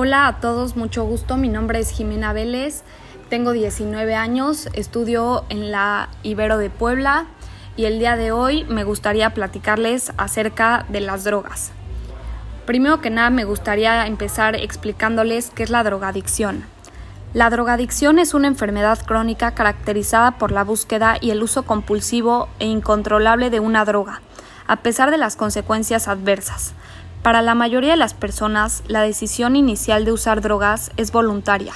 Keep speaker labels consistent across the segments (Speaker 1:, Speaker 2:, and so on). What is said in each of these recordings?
Speaker 1: Hola a todos, mucho gusto. Mi nombre es Jimena Vélez, tengo 19 años, estudio en la Ibero de Puebla y el día de hoy me gustaría platicarles acerca de las drogas. Primero que nada me gustaría empezar explicándoles qué es la drogadicción. La drogadicción es una enfermedad crónica caracterizada por la búsqueda y el uso compulsivo e incontrolable de una droga, a pesar de las consecuencias adversas. Para la mayoría de las personas, la decisión inicial de usar drogas es voluntaria,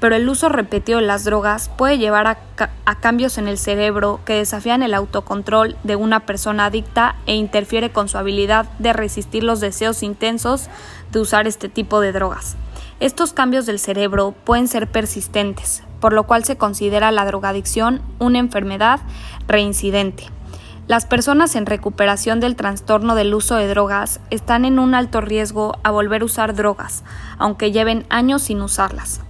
Speaker 1: pero el uso repetido de las drogas puede llevar a, cambios en el cerebro que desafían el autocontrol de una persona adicta e interfiere con su habilidad de resistir los deseos intensos de usar este tipo de drogas. Estos cambios del cerebro pueden ser persistentes, por lo cual se considera la drogadicción una enfermedad reincidente. Las personas en recuperación del trastorno del uso de drogas están en un alto riesgo a volver a usar drogas, aunque lleven años sin usarlas.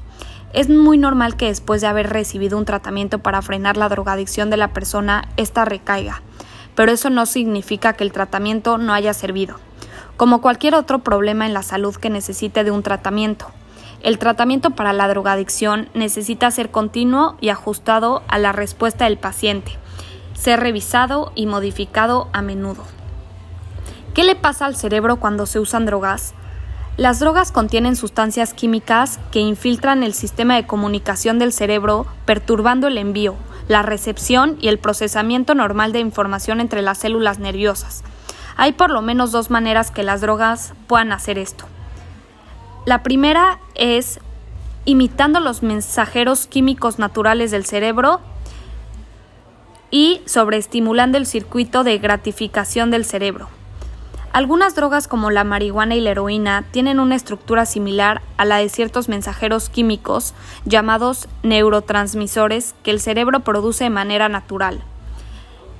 Speaker 1: Es muy normal que después de haber recibido un tratamiento para frenar la drogadicción de la persona, ésta recaiga, pero eso no significa que el tratamiento no haya servido. Como cualquier otro problema en la salud que necesite de un tratamiento, el tratamiento para la drogadicción necesita ser continuo y ajustado a la respuesta del paciente ser revisado y modificado a menudo. ¿Qué le pasa al cerebro cuando se usan drogas? Las drogas contienen sustancias químicas que infiltran el sistema de comunicación del cerebro, perturbando el envío, la recepción y el procesamiento normal de información entre las células nerviosas. Hay por lo menos dos maneras que las drogas puedan hacer esto. La primera es imitando los mensajeros químicos naturales del cerebro y sobreestimulando el circuito de gratificación del cerebro. Algunas drogas como la marihuana y la heroína tienen una estructura similar a la de ciertos mensajeros químicos llamados neurotransmisores que el cerebro produce de manera natural.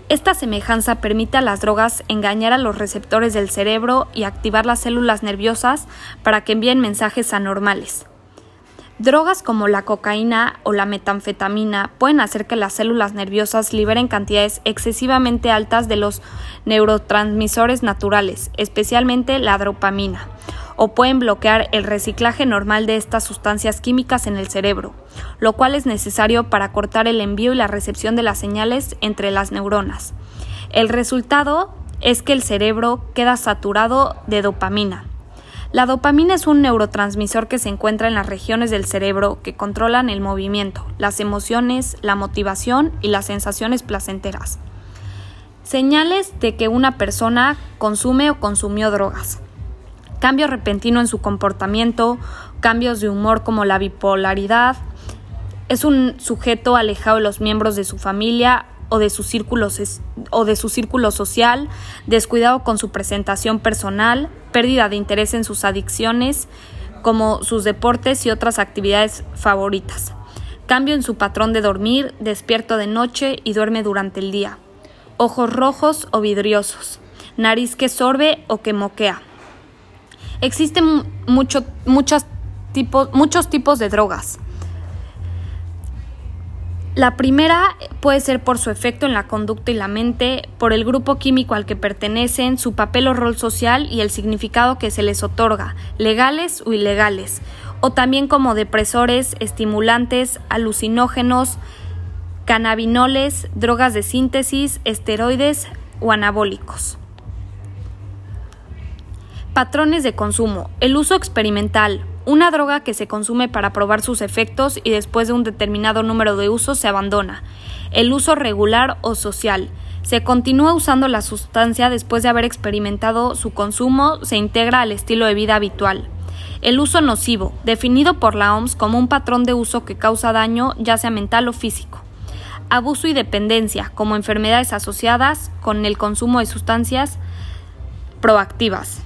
Speaker 1: Esta semejanza permite a las drogas engañar a los receptores del cerebro y activar las células nerviosas para que envíen mensajes anormales. Drogas como la cocaína o la metanfetamina pueden hacer que las células nerviosas liberen cantidades excesivamente altas de los neurotransmisores naturales, especialmente la dopamina, o pueden bloquear el reciclaje normal de estas sustancias químicas en el cerebro, lo cual es necesario para cortar el envío y la recepción de las señales entre las neuronas. El resultado es que el cerebro queda saturado de dopamina la dopamina es un neurotransmisor que se encuentra en las regiones del cerebro que controlan el movimiento, las emociones, la motivación y las sensaciones placenteras. Señales de que una persona consume o consumió drogas. Cambio repentino en su comportamiento, cambios de humor como la bipolaridad, es un sujeto alejado de los miembros de su familia o de su círculo, o de su círculo social, descuidado con su presentación personal, pérdida de interés en sus adicciones, como sus deportes y otras actividades favoritas. Cambio en su patrón de dormir, despierto de noche y duerme durante el día. Ojos rojos o vidriosos. Nariz que sorbe o que moquea. Existen tipos, muchos tipos de drogas. La primera puede ser por su efecto en la conducta y la mente, por el grupo químico al que pertenecen, su papel o rol social y el significado que se les otorga, legales o ilegales, o también como depresores, estimulantes, alucinógenos, cannabinoles, drogas de síntesis, esteroides o anabólicos. Patrones de consumo. El uso experimental, una droga que se consume para probar sus efectos y después de un determinado número de usos se abandona. El uso regular o social. Se continúa usando la sustancia después de haber experimentado su consumo, se integra al estilo de vida habitual. El uso nocivo, definido por la OMS como un patrón de uso que causa daño ya sea mental o físico. Abuso y dependencia, como enfermedades asociadas con el consumo de sustancias proactivas.